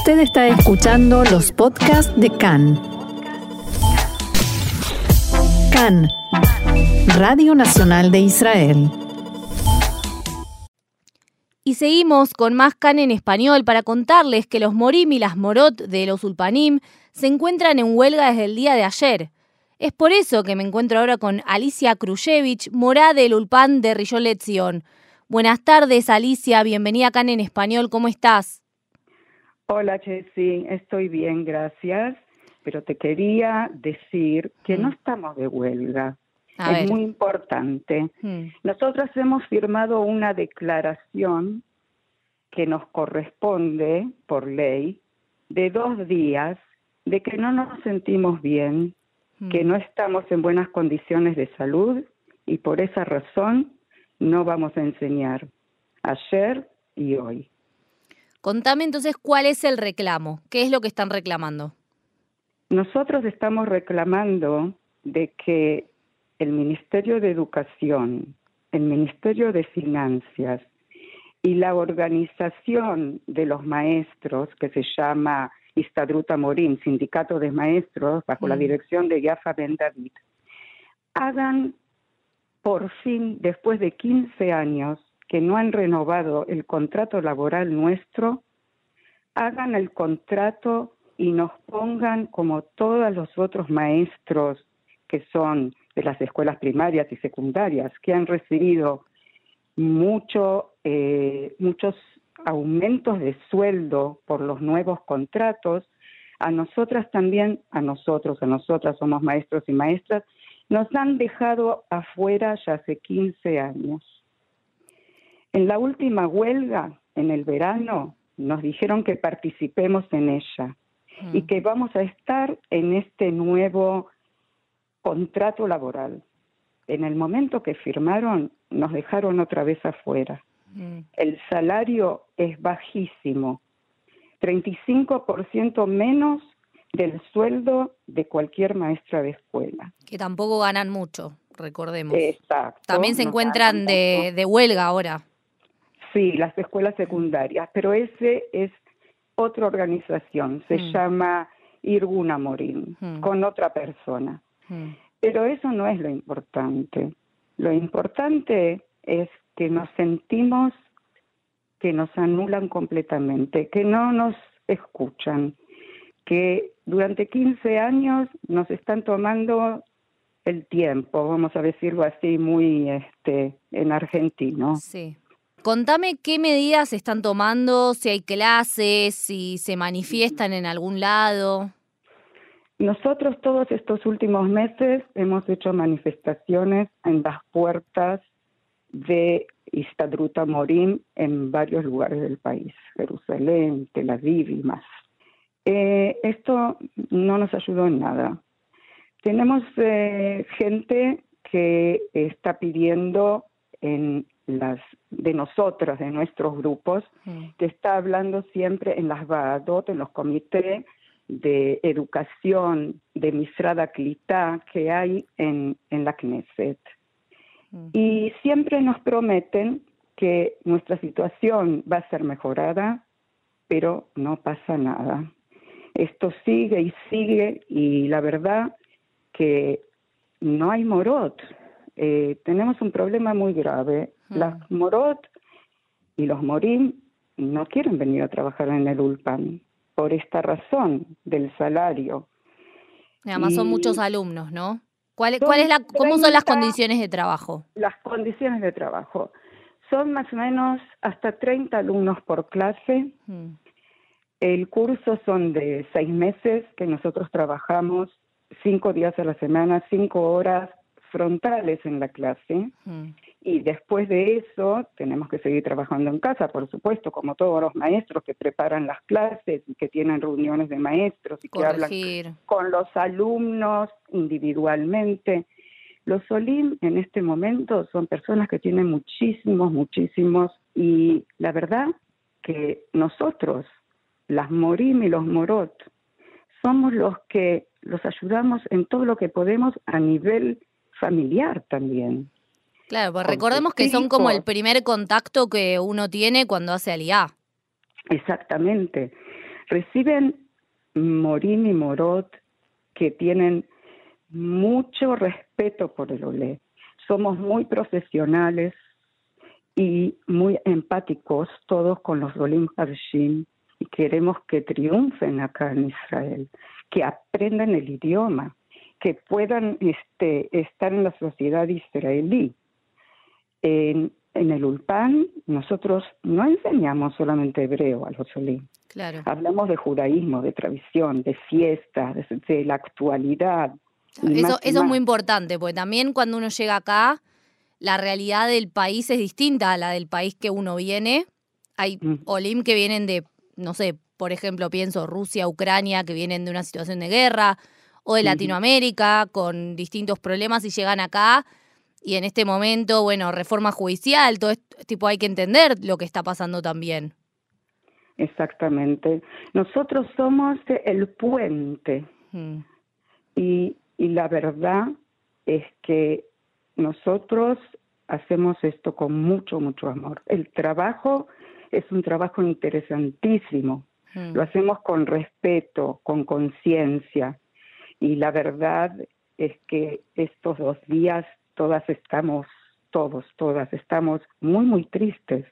Usted está escuchando los podcasts de CAN. CAN, Radio Nacional de Israel. Y seguimos con más CAN en español para contarles que los Morim y las Morot de los Ulpanim se encuentran en huelga desde el día de ayer. Es por eso que me encuentro ahora con Alicia Krujevich, morá del Ulpan de Rillón Lección. Buenas tardes, Alicia. Bienvenida acá en Español. ¿Cómo estás? Hola, Jessy. Estoy bien, gracias. Pero te quería decir que no estamos de huelga. es muy importante. Hmm. Nosotros hemos firmado una declaración que nos corresponde por ley de dos días de que no nos sentimos bien, que hmm. no estamos en buenas condiciones de salud y por esa razón no vamos a enseñar ayer y hoy. Contame entonces cuál es el reclamo, qué es lo que están reclamando. Nosotros estamos reclamando de que el Ministerio de Educación, el Ministerio de Finanzas y la organización de los maestros que se llama Istadruta Morín, Sindicato de Maestros, bajo la mm. dirección de Yafa Ben David, hagan por fin, después de 15 años que no han renovado el contrato laboral nuestro, hagan el contrato y nos pongan como todos los otros maestros que son de las escuelas primarias y secundarias, que han recibido mucho, eh, muchos aumentos de sueldo por los nuevos contratos, a nosotras también, a nosotros, a nosotras somos maestros y maestras, nos han dejado afuera ya hace 15 años. En la última huelga, en el verano, nos dijeron que participemos en ella y mm. que vamos a estar en este nuevo contrato laboral. En el momento que firmaron, nos dejaron otra vez afuera. Mm. El salario es bajísimo, 35% menos del sueldo de cualquier maestra de escuela. Que tampoco ganan mucho, recordemos. Exacto. También se encuentran de, de, huelga ahora. Sí, las escuelas secundarias, pero ese es otra organización, se mm. llama Irguna Morín, mm. con otra persona. Mm. Pero eso no es lo importante. Lo importante es que nos sentimos que nos anulan completamente, que no nos escuchan, que durante 15 años nos están tomando el tiempo, vamos a decirlo así, muy este, en argentino. Sí. Contame qué medidas están tomando, si hay clases, si se manifiestan en algún lado. Nosotros todos estos últimos meses hemos hecho manifestaciones en las puertas de Istadruta Morim en varios lugares del país, Jerusalén, Tel Aviv y más. Eh, esto no nos ayudó en nada. Tenemos eh, gente que está pidiendo en las de nosotras, de nuestros grupos, que está hablando siempre en las VADOT, en los comités de educación de Misrada Klita que hay en, en la Knesset. Y siempre nos prometen que nuestra situación va a ser mejorada, pero no pasa nada esto sigue y sigue y la verdad que no hay morot. Eh, tenemos un problema muy grave. Las morot y los morim no quieren venir a trabajar en el ULPAN por esta razón del salario. Además son muchos alumnos, ¿no? ¿Cuál, cuál es la, ¿Cómo son las condiciones de trabajo? Las condiciones de trabajo. Son más o menos hasta 30 alumnos por clase. El curso son de seis meses que nosotros trabajamos cinco días a la semana, cinco horas frontales en la clase. Mm. Y después de eso tenemos que seguir trabajando en casa, por supuesto, como todos los maestros que preparan las clases y que tienen reuniones de maestros y que hablan con los alumnos individualmente. Los Olim en este momento son personas que tienen muchísimos, muchísimos, y la verdad que nosotros las Morim y los Morot, somos los que los ayudamos en todo lo que podemos a nivel familiar también. Claro, pues recordemos que son como el primer contacto que uno tiene cuando hace aliá. Exactamente. reciben Morín y Morot que tienen mucho respeto por el Olé. Somos muy profesionales y muy empáticos todos con los Olim Harshim y queremos que triunfen acá en Israel, que aprendan el idioma, que puedan este, estar en la sociedad israelí. En, en el Ulpan nosotros no enseñamos solamente hebreo a los Olim. Claro. Hablamos de judaísmo, de tradición, de fiesta, de, de la actualidad. Eso, más eso es muy importante, porque también cuando uno llega acá, la realidad del país es distinta a la del país que uno viene. Hay Mm. Olim que vienen de, no sé, por ejemplo, pienso Rusia, Ucrania, que vienen de una situación de guerra, o de. Latinoamérica, con distintos problemas y llegan acá. Y en este momento, bueno, reforma judicial, todo esto, tipo, hay que entender lo que está pasando también. Exactamente. Nosotros somos el puente Mm. y, y la verdad es que nosotros hacemos esto con mucho, mucho amor. El trabajo es un trabajo interesantísimo. Mm. Lo hacemos con respeto, con conciencia. Y la verdad es que estos dos días todas estamos, todos, todas estamos muy, muy tristes,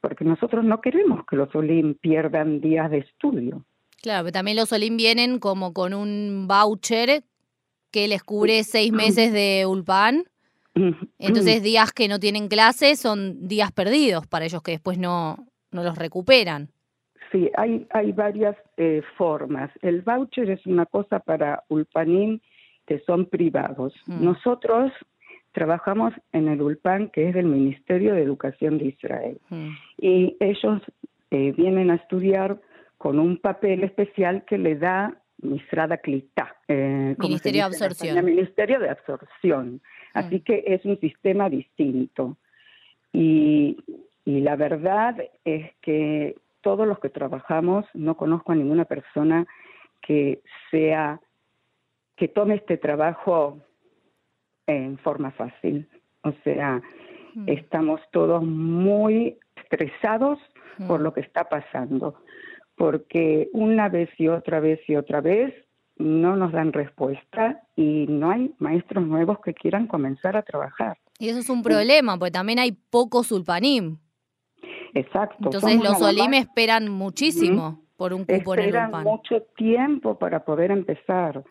porque nosotros no queremos que los Olim pierdan días de estudio. Claro, pero también los Olim vienen como con un voucher que les cubre seis meses de Ulpan. Entonces, días que no tienen clases son días perdidos para ellos que después no, no los recuperan. Sí, hay, hay varias eh, formas. El voucher es una cosa para Ulpanim que son privados. Mm. Nosotros trabajamos en el Ulpan que es del Ministerio de Educación de Israel. Mm. y ellos eh, vienen a estudiar con un papel especial que le da Misrada Clitá. eh, Ministerio de. España, Ministerio de Absorción. Así que es un sistema distinto. Y, y la verdad es que todos los que trabajamos, no conozco a ninguna persona que sea, que tome este trabajo en forma fácil. O sea, Mm. estamos todos muy estresados por Mm. lo que está pasando, porque una vez y otra vez y otra vez no nos dan respuesta y no hay maestros nuevos que quieran comenzar a trabajar. Y eso es un problema, porque también hay pocos Ulpanim. Exacto. Entonces los Olim esperan muchísimo por un cupo en el esperan mucho tiempo para poder empezar.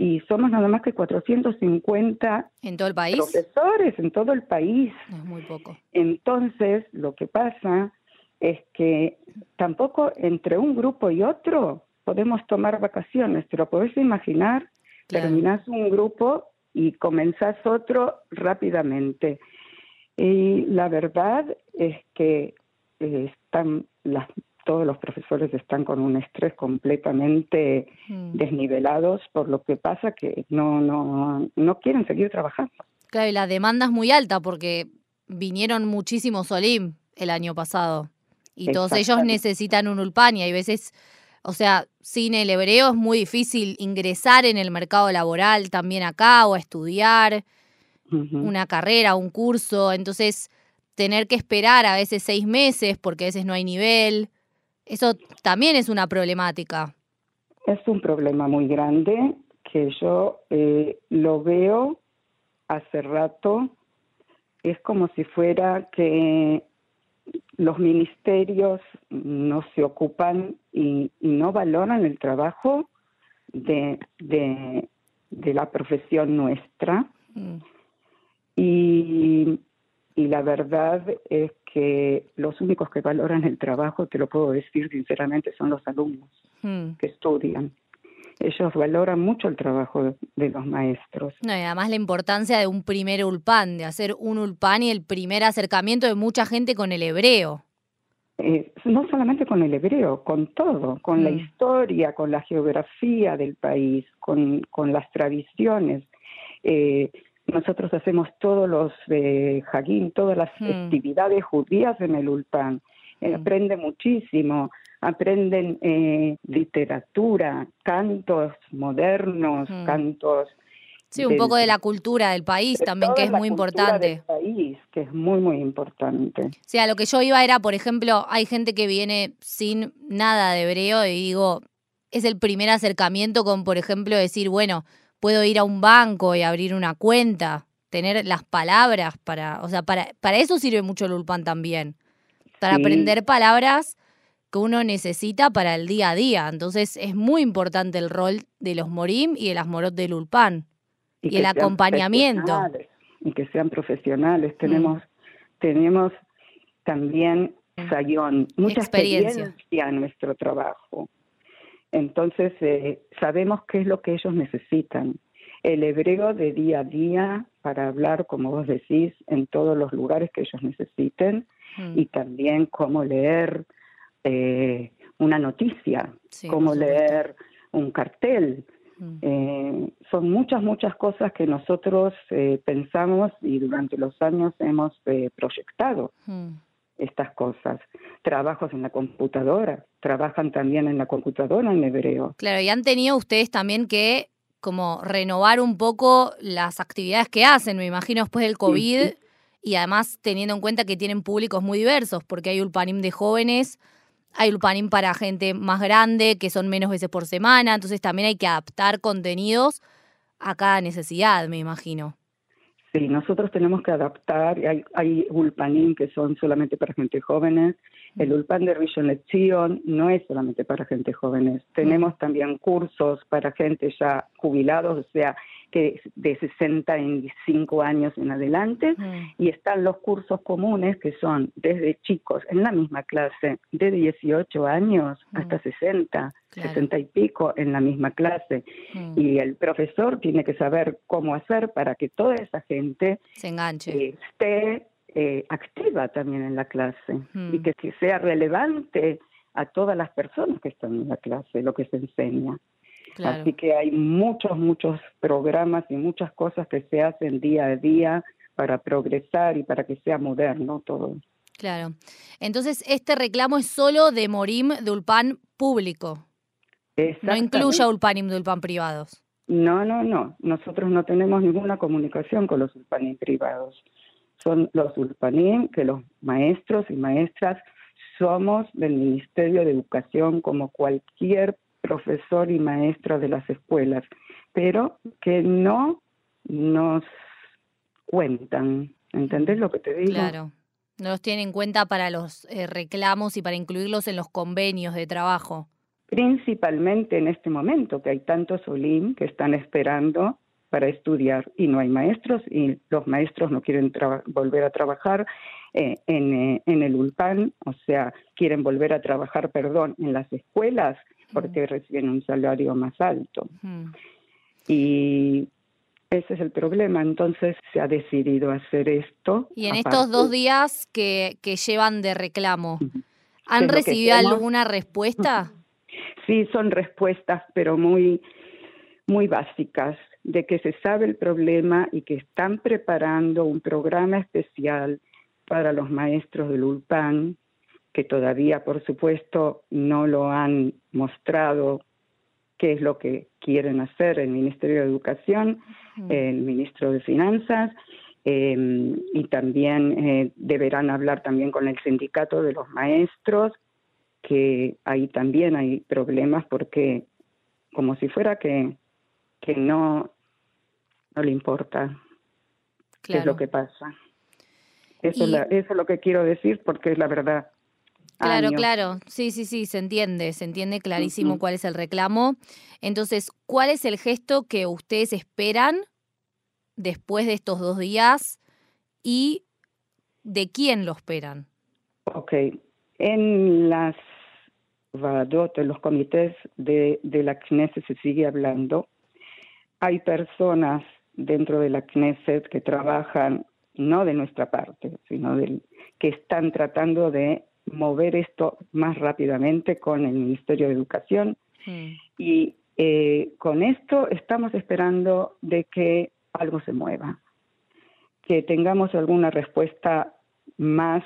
Y somos nada más que 450 ¿En todo el país? profesores en todo el país. Es muy poco. Entonces, lo que pasa es que tampoco entre un grupo y otro podemos tomar vacaciones. Te lo podés imaginar, Claro. terminás un grupo y comenzás otro rápidamente. Y la verdad es que eh, están las, todos los profesores están con un estrés completamente Mm. desnivelados por lo que pasa que no no no quieren seguir trabajando. Claro, y la demanda es muy alta porque vinieron muchísimos Olim el año pasado. Y todos ellos necesitan un Ulpan y hay veces, o sea, sin el hebreo es muy difícil ingresar en el mercado laboral también acá o estudiar una carrera, un curso. Entonces, tener que esperar a veces seis meses porque a veces no hay nivel, eso también es una problemática. Es un problema muy grande que yo eh, lo veo hace rato. Es como si fuera que los ministerios no se ocupan y, y no valoran el trabajo de, de, de la profesión nuestra. Mm. Y, y la verdad es que los únicos que valoran el trabajo, te lo puedo decir sinceramente, son los alumnos Mm. que estudian. Ellos valoran mucho el trabajo de, los maestros. No, y además la importancia de un primer ulpan, de hacer un ulpan y el primer acercamiento de mucha gente con el hebreo. Eh, no solamente con el hebreo, con todo, con la Mm. historia, con la geografía del país, con, con las tradiciones. Eh, nosotros hacemos todos los eh, hagim, todas las Mm. festividades judías en el Ulpan. Eh, Mm. Aprende muchísimo, aprenden eh, literatura, cantos modernos, Mm. cantos Sí, un poco de la cultura del país también, que es muy importante. Del país, que es muy, muy importante. O sea, lo que yo iba era, por ejemplo, hay gente que viene sin nada de hebreo y digo, es el primer acercamiento con, por ejemplo, decir, bueno, puedo ir a un banco y abrir una cuenta, tener las palabras para, o sea, para, para eso sirve mucho el Ulpan también, para aprender palabras que uno necesita para el día a día. Entonces es muy importante el rol de los Morim y de las Morot del Ulpan y, el acompañamiento. Y que sean profesionales. Mm. Tenemos, tenemos también mm. sayón, mucha experiencia. en nuestro trabajo. Entonces, eh, sabemos qué es lo que ellos necesitan. El hebreo de día a día para hablar, como vos decís, en todos los lugares que ellos necesiten mm. y también cómo leer eh, una noticia, cómo leer un cartel, Mm. Eh, son muchas, muchas cosas que nosotros eh, pensamos y durante los años hemos eh, proyectado mm. Estas cosas. Trabajos en la computadora, trabajan también en la computadora en hebreo. Claro, y han tenido ustedes también que como renovar un poco las actividades que hacen, me imagino, después del COVID, y además teniendo en cuenta que tienen públicos muy diversos, porque hay Ulpanim de jóvenes, hay Ulpanim para gente más grande, que son menos veces por semana, entonces también hay que adaptar contenidos a cada necesidad, me imagino. Sí, nosotros tenemos que adaptar. Hay, hay Ulpanim que son solamente para gente jóvenes. El Ulpan de Rishon Lezion no es solamente para gente jóvenes. Tenemos también cursos para gente ya jubilados, o sea, que de 65 años en adelante, y están los cursos comunes que son desde chicos en la misma clase, de 18 años hasta 60, 60 y pico en la misma clase. Y el profesor tiene que saber cómo hacer para que toda esa gente se enganche. Esté eh, activa también en la clase y que sea relevante a todas las personas que están en la clase, lo que se enseña. Así que hay muchos, muchos programas y muchas cosas que se hacen día a día para progresar y para que sea moderno todo. Claro. Entonces, este reclamo es solo de Morim de Ulpan público. No incluye a Ulpanim de Ulpan privados. No, no, no. Nosotros no tenemos ninguna comunicación con los Ulpanim privados. Son los Ulpanim que los maestros y maestras somos del Ministerio de Educación como cualquier profesor y maestro de las escuelas, pero que no nos cuentan. ¿Entendés lo que te digo? Claro. No los tienen en cuenta para los eh, reclamos y para incluirlos en los convenios de trabajo. Principalmente en este momento, que hay tantos OLIM que están esperando para estudiar y no hay maestros y los maestros no quieren volver a trabajar eh, en, eh, en el ULPAN, o sea, quieren volver a trabajar, perdón, en las escuelas porque reciben un salario más alto. Y ese es el problema, entonces se ha decidido hacer esto. Y en estos dos días que, que llevan de reclamo, ¿han recibido alguna respuesta? Sí, son respuestas, pero muy, muy básicas, de que se sabe el problema y que están preparando un programa especial para los maestros del ULPAN que todavía, por supuesto, no lo han mostrado qué es lo que quieren hacer el Ministerio de Educación, el Ministro de Finanzas, em, y también eh, deberán hablar también con el sindicato de los maestros, que ahí también hay problemas porque como si fuera que, que no, no le importa qué es lo que pasa. Eso, eso es lo que quiero decir porque es la verdad. Claro, claro, sí, sí, sí, se entiende, se entiende clarísimo cuál es el reclamo. Entonces, ¿cuál es el gesto que ustedes esperan después de estos dos días y de quién lo esperan? Ok, en las en los comités de, de la Knesset se sigue hablando. Hay personas dentro de la Knesset que trabajan no de nuestra parte, sino del, que están tratando de mover esto más rápidamente con el Ministerio de Educación. Y eh, con esto estamos esperando de que algo se mueva, que tengamos alguna respuesta más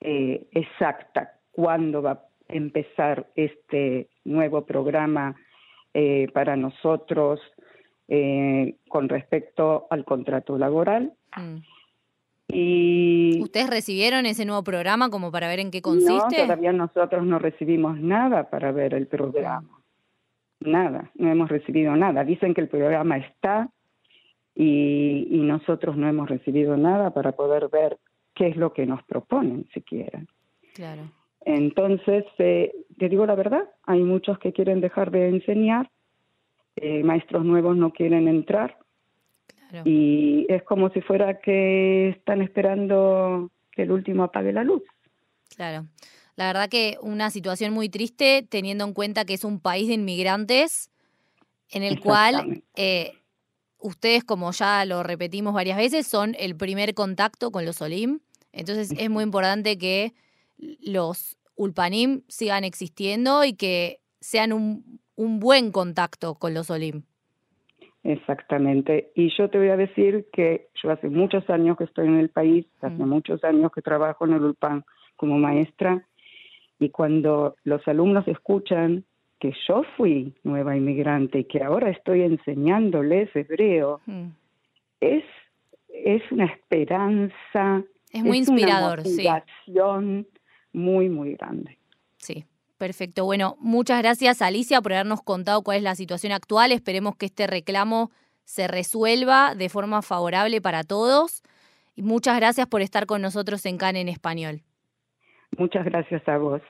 eh, exacta cuándo va a empezar este nuevo programa eh, para nosotros eh, con respecto al contrato laboral. Mm. Y ¿Ustedes recibieron ese nuevo programa como para ver en qué consiste? No, todavía nosotros no recibimos nada para ver el programa. Nada, no hemos recibido nada. Dicen que el programa está y, y nosotros no hemos recibido nada para poder ver qué es lo que nos proponen siquiera. Claro. Entonces, eh, te digo la verdad, hay muchos que quieren dejar de enseñar, eh, maestros nuevos no quieren entrar Claro. y es como si fuera que están esperando que el último apague la luz. Claro. La verdad que una situación muy triste teniendo en cuenta que es un país de inmigrantes en el cual eh, ustedes, como ya lo repetimos varias veces, son el primer contacto con los Olim. Entonces es muy importante que los Ulpanim sigan existiendo y que sean un, un buen contacto con los Olim. Exactamente. Y yo te voy a decir que yo hace muchos años que estoy en el país, hace Mm. muchos años que trabajo en el ULPAN como maestra, y cuando los alumnos escuchan que yo fui nueva inmigrante y que ahora estoy enseñándoles hebreo, Mm. es, es una esperanza, Es muy una inspirador, sí. motivación muy, muy grande. Sí, perfecto. Bueno, muchas gracias Alicia por habernos contado cuál es la situación actual. Esperemos que este reclamo se resuelva de forma favorable para todos. Y muchas gracias por estar con nosotros en CAN en español. Muchas gracias a vos.